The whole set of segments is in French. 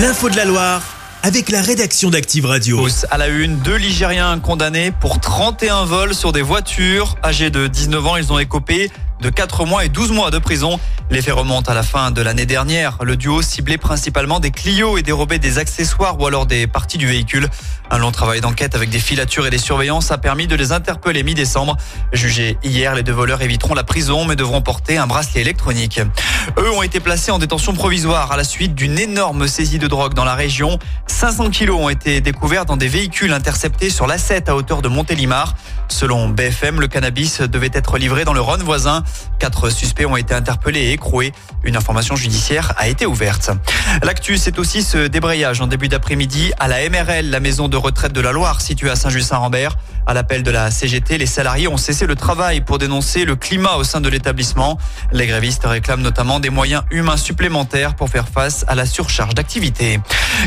L'info de la Loire avec la rédaction d'Active Radio. À la une, deux Ligériens condamnés pour 31 vols sur des voitures. Âgés de 19 ans, ils ont écopé de 4 mois et 12 mois de prison. Les faits remontent à la fin de l'année dernière. Le duo ciblait principalement des Clio et dérobait des accessoires ou alors des parties du véhicule. Un long travail d'enquête avec des filatures et des surveillances a permis de les interpeller mi-décembre. Jugés hier, les deux voleurs éviteront la prison mais devront porter un bracelet électronique. Eux ont été placés en détention provisoire à la suite d'une énorme saisie de drogue dans la région. 500 kilos ont été découverts dans des véhicules interceptés sur l'A7 à hauteur de Montélimar. Selon BFM, le cannabis devait être livré dans le Rhône voisin. Quatre suspects ont été interpellés et écroués. Une information judiciaire a été ouverte. L'actu, c'est aussi ce débrayage en début d'après-midi à la MRL, la maison de retraite de la Loire située à Saint-Just-Saint-Rambert. À l'appel de la CGT, les salariés ont cessé le travail pour dénoncer le climat au sein de l'établissement. Les grévistes réclament notamment des moyens humains supplémentaires pour faire face à la surcharge d'activité.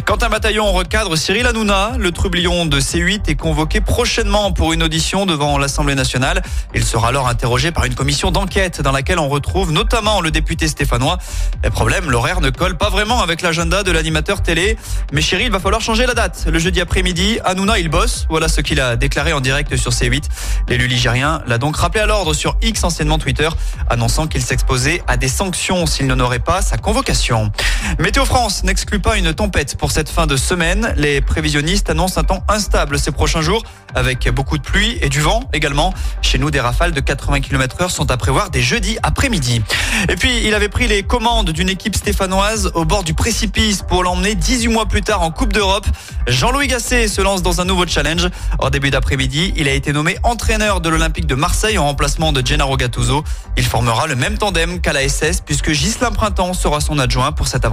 Quand un bataillon recadre Cyril Hanouna, le trublion de C8 est convoqué prochainement pour une audition devant l'Assemblée nationale. Il sera alors interrogé par une commission d'enquête dans laquelle on retrouve notamment le député stéphanois. Le problème, l'horaire ne colle pas vraiment avec l'agenda de l'animateur télé. Mais chérie, il va falloir changer la date. Le jeudi après-midi, Hanouna, il bosse. Voilà ce qu'il a déclaré en direct sur C8. L'élu ligérien l'a donc rappelé à l'ordre sur X, anciennement Twitter, annonçant qu'il s'exposait à des sanctions s'il n'honorait pas sa convocation. Météo France n'exclut pas une tempête pour cette fin de semaine. Les prévisionnistes annoncent un temps instable ces prochains jours avec beaucoup de pluie et du vent également. Chez nous, des rafales de 80 km heure sont à prévoir dès jeudi après-midi. Et puis, il avait pris les commandes d'une équipe stéphanoise au bord du précipice pour l'emmener 18 mois plus tard en Coupe d'Europe. Jean-Louis Gasset se lance dans un nouveau challenge. En début d'après-midi, il a été nommé entraîneur de l'Olympique de Marseille en remplacement de Gennaro Gattuso. Il formera le même tandem qu'à la SS puisque Ghislain Printemps sera son adjoint pour cette aventure